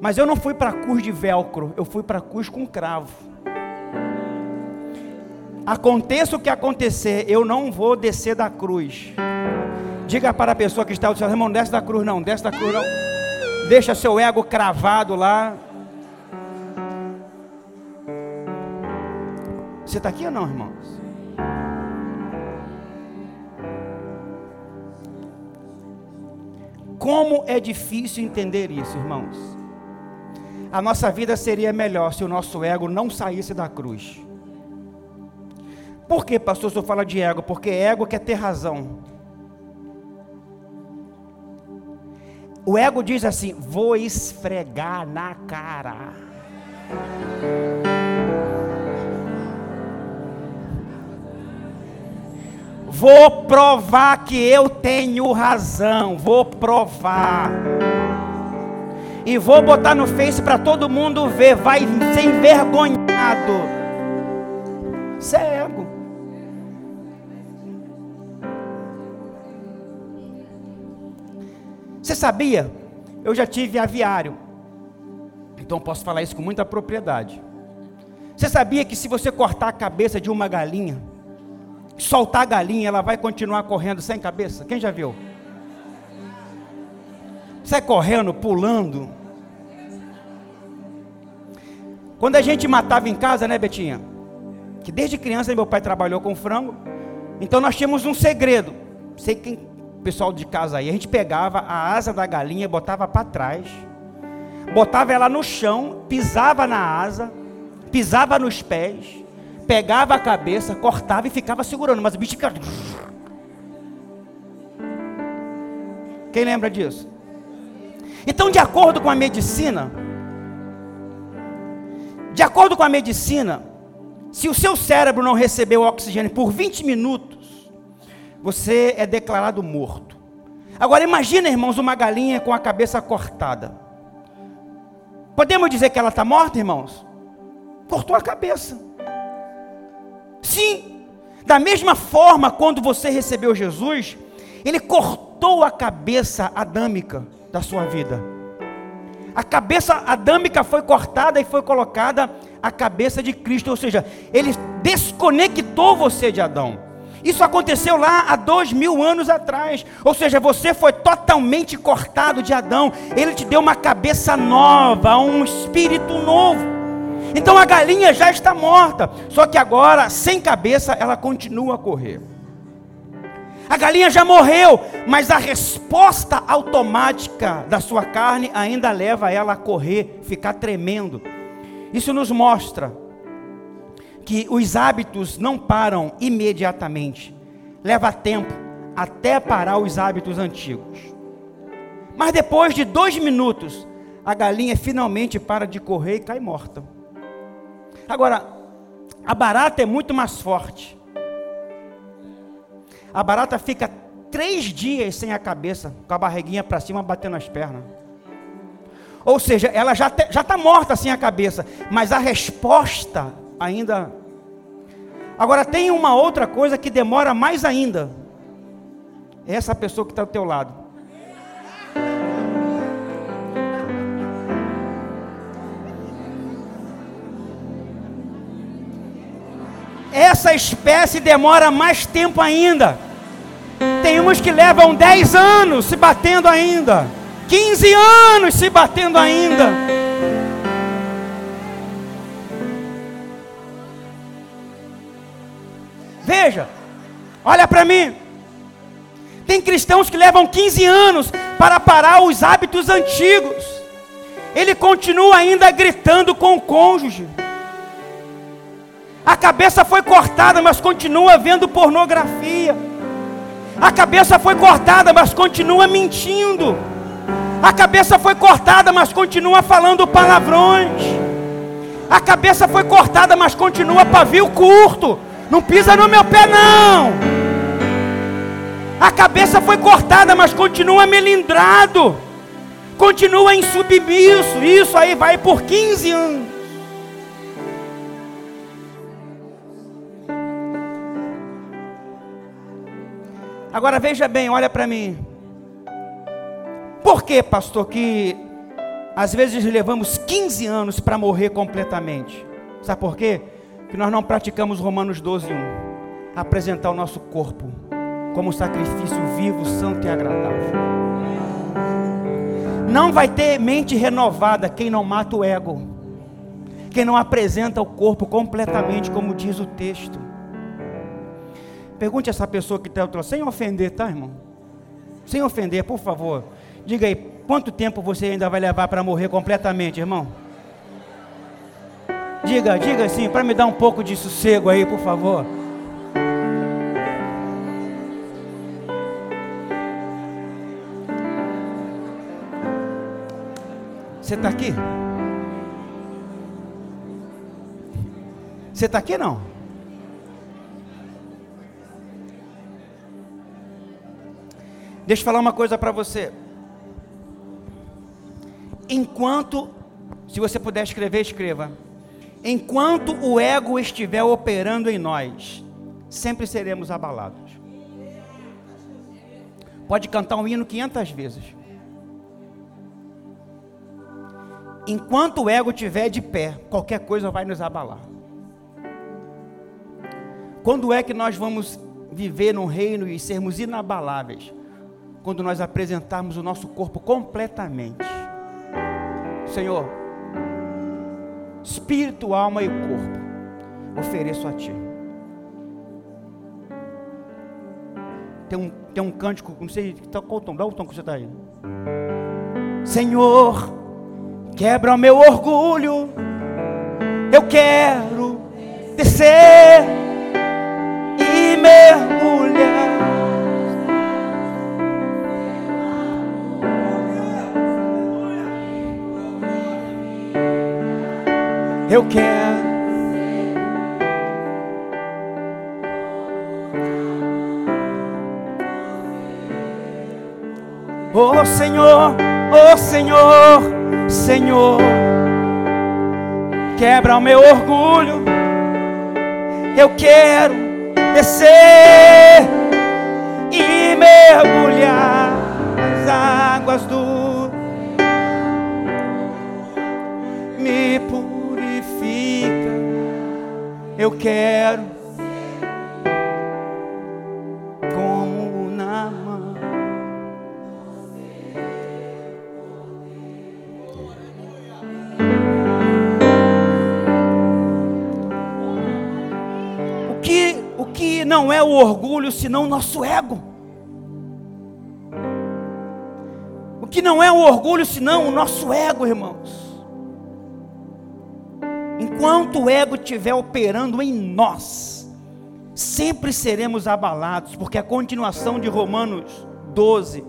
Mas eu não fui para a cruz de velcro, eu fui para a cruz com cravo. Aconteça o que acontecer, eu não vou descer da cruz. Diga para a pessoa que está ao seu irmão, desce da cruz não, desce da cruz não. Deixa seu ego cravado lá. Você está aqui ou não, irmãos? Como é difícil entender isso, irmãos. A nossa vida seria melhor se o nosso ego não saísse da cruz. Por que, pastor, o senhor fala de ego? Porque ego quer ter razão. O ego diz assim: vou esfregar na cara. Vou provar que eu tenho razão. Vou provar. E vou botar no Face para todo mundo ver. Vai ser envergonhado. Isso sabia? Eu já tive aviário. Então posso falar isso com muita propriedade. Você sabia que se você cortar a cabeça de uma galinha, soltar a galinha, ela vai continuar correndo sem cabeça? Quem já viu? sai correndo, pulando. Quando a gente matava em casa, né, Betinha? Que desde criança meu pai trabalhou com frango. Então nós tínhamos um segredo. Sei quem, pessoal de casa aí, a gente pegava a asa da galinha, botava para trás, botava ela no chão, pisava na asa, pisava nos pés, pegava a cabeça, cortava e ficava segurando, mas o bicho ficava. Quem lembra disso? Então, de acordo com a medicina, de acordo com a medicina, se o seu cérebro não recebeu oxigênio por 20 minutos, você é declarado morto. Agora imagina, irmãos, uma galinha com a cabeça cortada. Podemos dizer que ela está morta, irmãos? Cortou a cabeça. Sim, da mesma forma, quando você recebeu Jesus, Ele cortou a cabeça adâmica da sua vida. A cabeça adâmica foi cortada e foi colocada a cabeça de Cristo, ou seja, Ele desconectou você de Adão. Isso aconteceu lá há dois mil anos atrás. Ou seja, você foi totalmente cortado de Adão. Ele te deu uma cabeça nova, um espírito novo. Então a galinha já está morta, só que agora, sem cabeça, ela continua a correr. A galinha já morreu, mas a resposta automática da sua carne ainda leva ela a correr, ficar tremendo. Isso nos mostra que os hábitos não param imediatamente, leva tempo até parar os hábitos antigos. Mas depois de dois minutos, a galinha finalmente para de correr e cai morta. Agora, a barata é muito mais forte. A barata fica três dias sem a cabeça, com a barriguinha para cima, batendo as pernas. Ou seja, ela já está morta sem a cabeça, mas a resposta ainda. Agora, tem uma outra coisa que demora mais ainda. É essa pessoa que está do teu lado. essa espécie demora mais tempo ainda. Tem uns que levam 10 anos se batendo ainda, 15 anos se batendo ainda. Veja, olha para mim. Tem cristãos que levam 15 anos para parar os hábitos antigos. Ele continua ainda gritando com o cônjuge. A cabeça foi cortada, mas continua vendo pornografia. A cabeça foi cortada, mas continua mentindo. A cabeça foi cortada, mas continua falando palavrões. A cabeça foi cortada, mas continua pavio curto. Não pisa no meu pé, não. A cabeça foi cortada, mas continua melindrado. Continua insubmisso. Isso aí vai por 15 anos. Agora veja bem, olha para mim. Por que, pastor, que às vezes levamos 15 anos para morrer completamente? Sabe por quê? Que nós não praticamos Romanos 12, 1. Apresentar o nosso corpo como sacrifício vivo, santo e agradável. Não vai ter mente renovada quem não mata o ego, quem não apresenta o corpo completamente, como diz o texto. Pergunte a essa pessoa que está ao sem ofender, tá, irmão? Sem ofender, por favor. Diga aí, quanto tempo você ainda vai levar para morrer completamente, irmão? Diga, diga assim, para me dar um pouco de sossego aí, por favor. Você está aqui? Você está aqui não? Deixa eu falar uma coisa para você. Enquanto, se você puder escrever, escreva. Enquanto o ego estiver operando em nós, sempre seremos abalados. Pode cantar um hino 500 vezes. Enquanto o ego estiver de pé, qualquer coisa vai nos abalar. Quando é que nós vamos viver num reino e sermos inabaláveis? quando nós apresentarmos o nosso corpo completamente. Senhor, espírito, alma e corpo, ofereço a Ti. Tem um, tem um cântico, não sei tá, qual tom, dá o tom que você está aí. Senhor, quebra o meu orgulho, eu quero descer Eu quero Oh Senhor, oh Senhor, Senhor, quebra o meu orgulho. Eu quero descer e mergulhar nas águas do Eu quero não é o orgulho, senão o nosso ego. O que não é o orgulho, senão o nosso ego, irmãos. Enquanto o ego estiver operando em nós, sempre seremos abalados, porque a continuação de Romanos 12,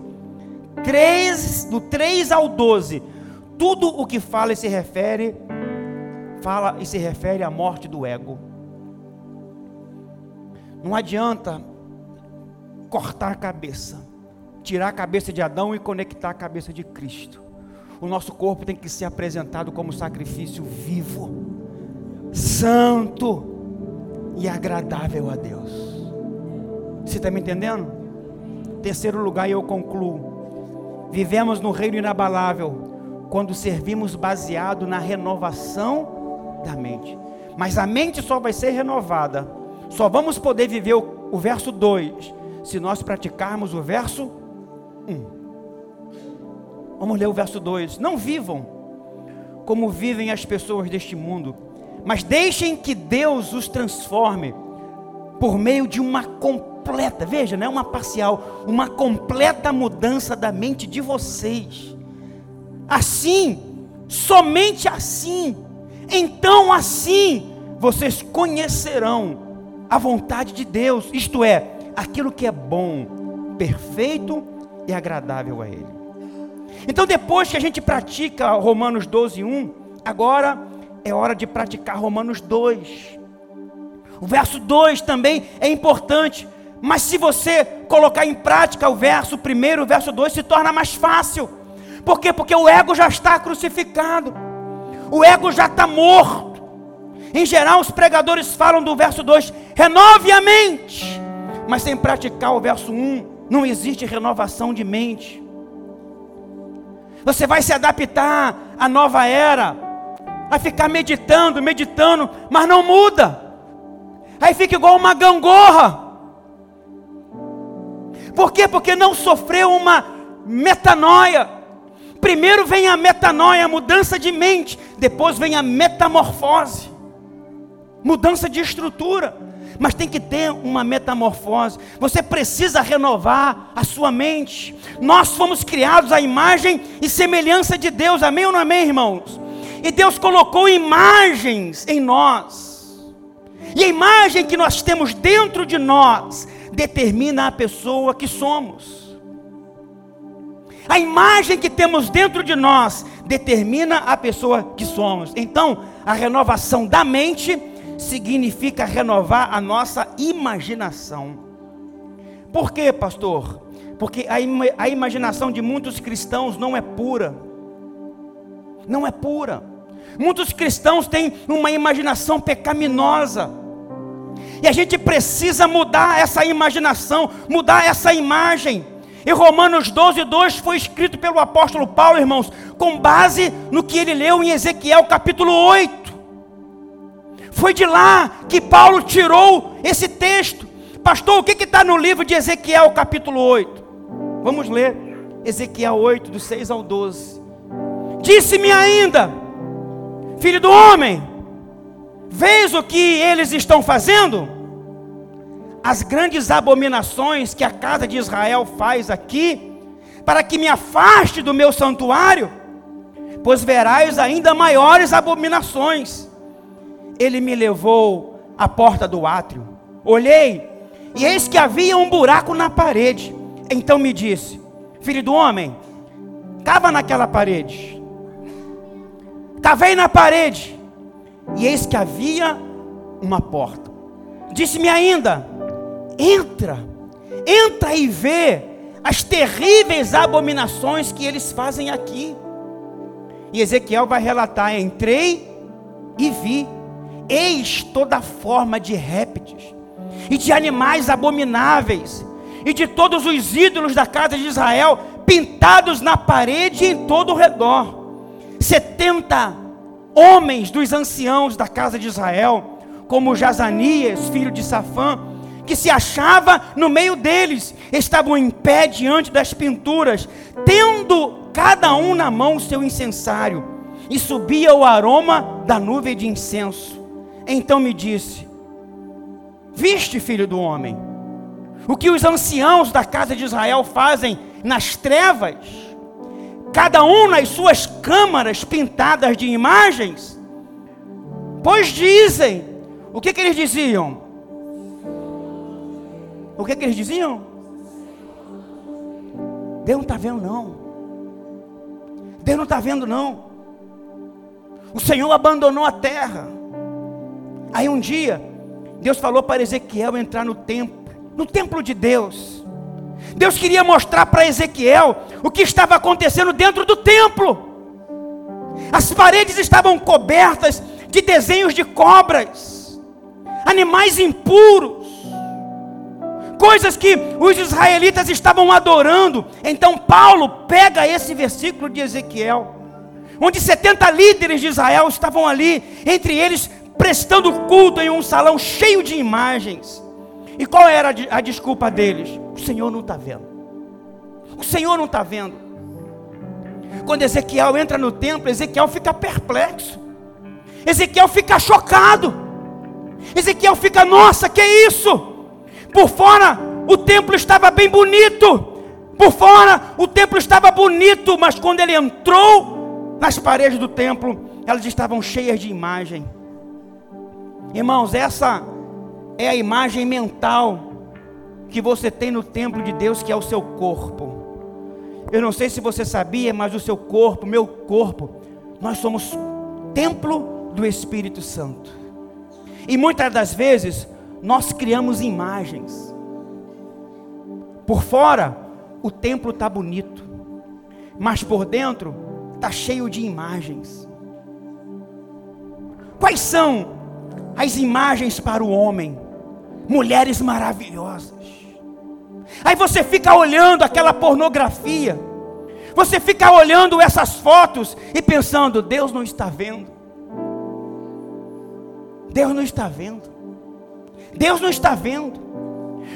3, do 3 ao 12, tudo o que fala e se refere, fala e se refere à morte do ego. Não adianta cortar a cabeça, tirar a cabeça de Adão e conectar a cabeça de Cristo. O nosso corpo tem que ser apresentado como sacrifício vivo, santo e agradável a Deus. Você está me entendendo? Terceiro lugar, eu concluo. Vivemos no reino inabalável quando servimos baseado na renovação da mente. Mas a mente só vai ser renovada só vamos poder viver o, o verso 2 se nós praticarmos o verso 1. Um. Vamos ler o verso 2. Não vivam como vivem as pessoas deste mundo, mas deixem que Deus os transforme por meio de uma completa, veja, não é uma parcial, uma completa mudança da mente de vocês. Assim, somente assim, então assim, vocês conhecerão a vontade de Deus, isto é, aquilo que é bom, perfeito e agradável a Ele. Então, depois que a gente pratica Romanos 12, 1, agora é hora de praticar Romanos 2. O verso 2 também é importante, mas se você colocar em prática o verso primeiro, o verso 2 se torna mais fácil. Por quê? Porque o ego já está crucificado, o ego já está morto. Em geral, os pregadores falam do verso 2: renove a mente. Mas sem praticar o verso 1, não existe renovação de mente. Você vai se adaptar à nova era, a ficar meditando, meditando, mas não muda. Aí fica igual uma gangorra. Por quê? Porque não sofreu uma metanoia. Primeiro vem a metanoia, a mudança de mente, depois vem a metamorfose mudança de estrutura, mas tem que ter uma metamorfose. Você precisa renovar a sua mente. Nós fomos criados à imagem e semelhança de Deus, amém ou não amém, irmãos? E Deus colocou imagens em nós. E a imagem que nós temos dentro de nós determina a pessoa que somos. A imagem que temos dentro de nós determina a pessoa que somos. Então, a renovação da mente significa renovar a nossa imaginação. Por quê, pastor? Porque a, a imaginação de muitos cristãos não é pura. Não é pura. Muitos cristãos têm uma imaginação pecaminosa. E a gente precisa mudar essa imaginação, mudar essa imagem. E Romanos 12, 2 foi escrito pelo apóstolo Paulo, irmãos, com base no que ele leu em Ezequiel capítulo 8. Foi de lá que Paulo tirou esse texto. Pastor, o que está no livro de Ezequiel, capítulo 8? Vamos ler Ezequiel 8, do 6 ao 12. Disse-me ainda, filho do homem, vês o que eles estão fazendo? As grandes abominações que a casa de Israel faz aqui, para que me afaste do meu santuário, pois verás ainda maiores abominações. Ele me levou à porta do átrio, olhei, e eis que havia um buraco na parede. Então me disse: Filho do homem, cava naquela parede. Cavei na parede, e eis que havia uma porta. Disse-me ainda: Entra, entra e vê as terríveis abominações que eles fazem aqui. E Ezequiel vai relatar: Entrei e vi, eis toda forma de répteis e de animais abomináveis e de todos os ídolos da casa de Israel, pintados na parede e em todo o redor. Setenta homens dos anciãos da casa de Israel, como Jazanias, filho de Safã, que se achava no meio deles, estavam em pé diante das pinturas, tendo cada um na mão o seu incensário, e subia o aroma da nuvem de incenso. Então me disse: Viste, filho do homem, o que os anciãos da casa de Israel fazem nas trevas, cada um nas suas câmaras pintadas de imagens? Pois dizem, o que, que eles diziam? O que, que eles diziam? Deus não está vendo, não. Deus não está vendo, não. O Senhor abandonou a terra. Aí um dia, Deus falou para Ezequiel entrar no templo no templo de Deus. Deus queria mostrar para Ezequiel o que estava acontecendo dentro do templo. As paredes estavam cobertas de desenhos de cobras, animais impuros, coisas que os israelitas estavam adorando. Então Paulo pega esse versículo de Ezequiel, onde 70 líderes de Israel estavam ali, entre eles prestando culto em um salão cheio de imagens. E qual era a desculpa deles? O Senhor não está vendo. O Senhor não está vendo. Quando Ezequiel entra no templo, Ezequiel fica perplexo. Ezequiel fica chocado. Ezequiel fica, nossa, que isso? Por fora o templo estava bem bonito. Por fora o templo estava bonito, mas quando ele entrou nas paredes do templo, elas estavam cheias de imagem. Irmãos, essa é a imagem mental que você tem no templo de Deus, que é o seu corpo. Eu não sei se você sabia, mas o seu corpo, meu corpo, nós somos templo do Espírito Santo. E muitas das vezes nós criamos imagens. Por fora, o templo está bonito, mas por dentro está cheio de imagens. Quais são as imagens para o homem, mulheres maravilhosas. Aí você fica olhando aquela pornografia, você fica olhando essas fotos e pensando: Deus não está vendo. Deus não está vendo. Deus não está vendo.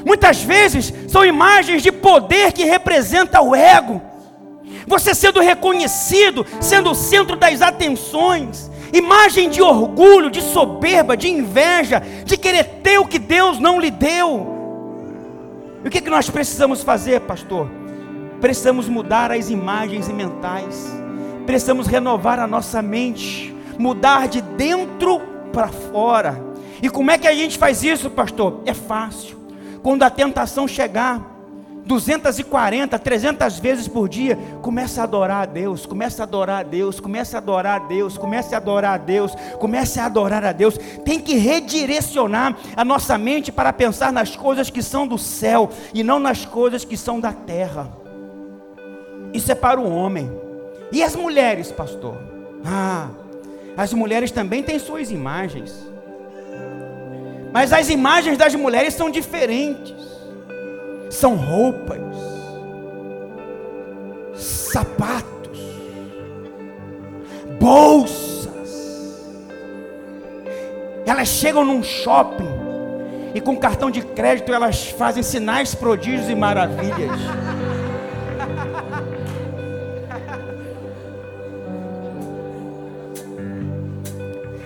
Muitas vezes são imagens de poder que representa o ego. Você sendo reconhecido, sendo o centro das atenções, imagem de orgulho, de soberba, de inveja, de querer ter o que Deus não lhe deu. E o que, que nós precisamos fazer, pastor? Precisamos mudar as imagens mentais, precisamos renovar a nossa mente, mudar de dentro para fora. E como é que a gente faz isso, pastor? É fácil. Quando a tentação chegar, 240, 300 vezes por dia, comece a adorar a Deus, comece a adorar a Deus, comece a adorar a Deus, comece a adorar a Deus, comece a adorar a Deus. Tem que redirecionar a nossa mente para pensar nas coisas que são do céu e não nas coisas que são da terra. Isso é para o homem. E as mulheres, pastor? Ah, as mulheres também têm suas imagens. Mas as imagens das mulheres são diferentes são roupas, sapatos, bolsas. Elas chegam num shopping e com cartão de crédito elas fazem sinais, prodígios e maravilhas.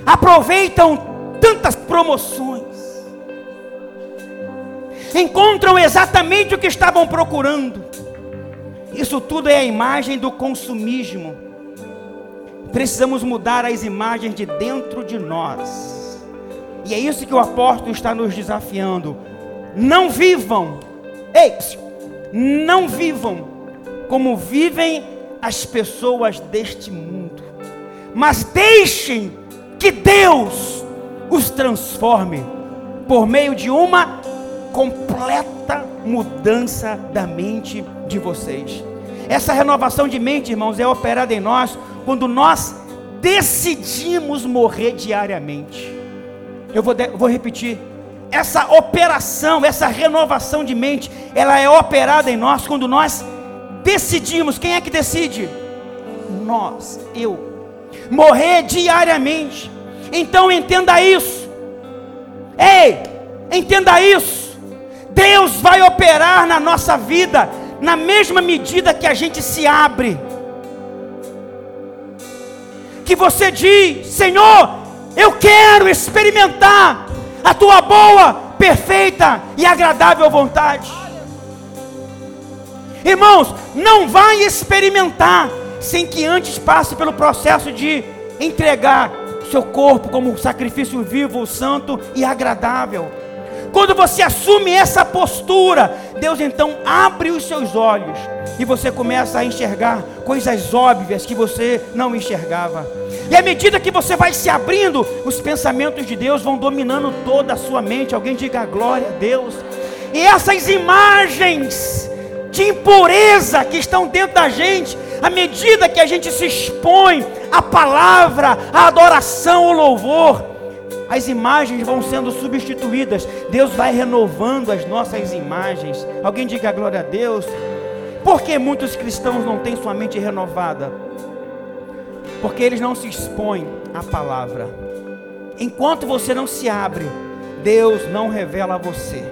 Aproveitam tantas promoções encontram exatamente o que estavam procurando. Isso tudo é a imagem do consumismo. Precisamos mudar as imagens de dentro de nós. E é isso que o apóstolo está nos desafiando. Não vivam, ei, não vivam como vivem as pessoas deste mundo, mas deixem que Deus os transforme por meio de uma completa mudança da mente de vocês. Essa renovação de mente, irmãos, é operada em nós quando nós decidimos morrer diariamente. Eu vou, vou repetir. Essa operação, essa renovação de mente, ela é operada em nós quando nós decidimos. Quem é que decide? Nós, eu. Morrer diariamente. Então entenda isso. Ei, entenda isso. Deus vai operar na nossa vida na mesma medida que a gente se abre. Que você diz: Senhor, eu quero experimentar a tua boa, perfeita e agradável vontade. Irmãos, não vai experimentar sem que antes passe pelo processo de entregar seu corpo como sacrifício vivo, santo e agradável. Quando você assume essa postura, Deus então abre os seus olhos e você começa a enxergar coisas óbvias que você não enxergava. E à medida que você vai se abrindo, os pensamentos de Deus vão dominando toda a sua mente. Alguém diga glória a Deus. E essas imagens de impureza que estão dentro da gente, à medida que a gente se expõe à palavra, à adoração, ao louvor, as imagens vão sendo substituídas. Deus vai renovando as nossas imagens. Alguém diga glória a Deus. Por que muitos cristãos não têm sua mente renovada? Porque eles não se expõem à palavra. Enquanto você não se abre, Deus não revela a você.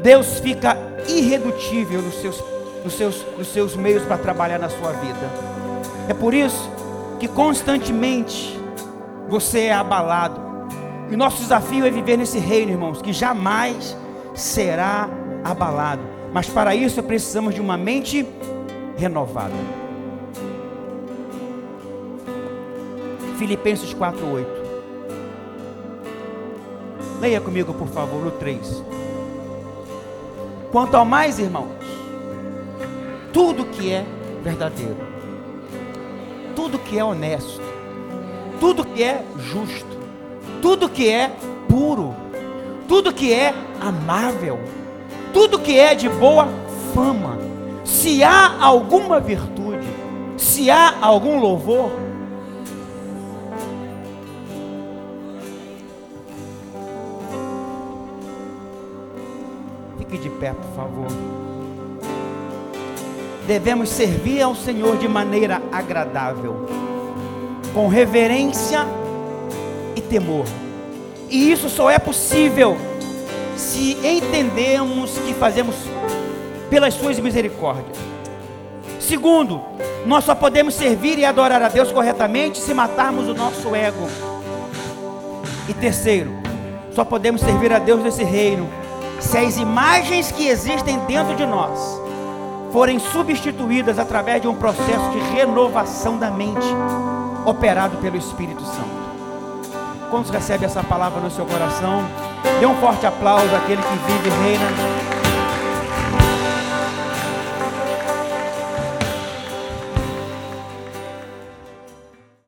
Deus fica irredutível nos seus, nos seus, nos seus meios para trabalhar na sua vida. É por isso que constantemente você é abalado. E o nosso desafio é viver nesse reino, irmãos, que jamais será abalado. Mas para isso precisamos de uma mente renovada. Filipenses 4:8. Leia comigo, por favor, no 3. Quanto ao mais, irmãos, tudo que é verdadeiro, tudo que é honesto, tudo que é justo, tudo que é puro, tudo que é amável, tudo que é de boa fama, se há alguma virtude, se há algum louvor, fique de pé, por favor. Devemos servir ao Senhor de maneira agradável com reverência e temor. E isso só é possível se entendemos que fazemos pelas suas misericórdias. Segundo, nós só podemos servir e adorar a Deus corretamente se matarmos o nosso ego. E terceiro, só podemos servir a Deus nesse reino se as imagens que existem dentro de nós forem substituídas através de um processo de renovação da mente operado pelo Espírito Santo. Quantos recebe essa palavra no seu coração? Dê um forte aplauso àquele que vive e reina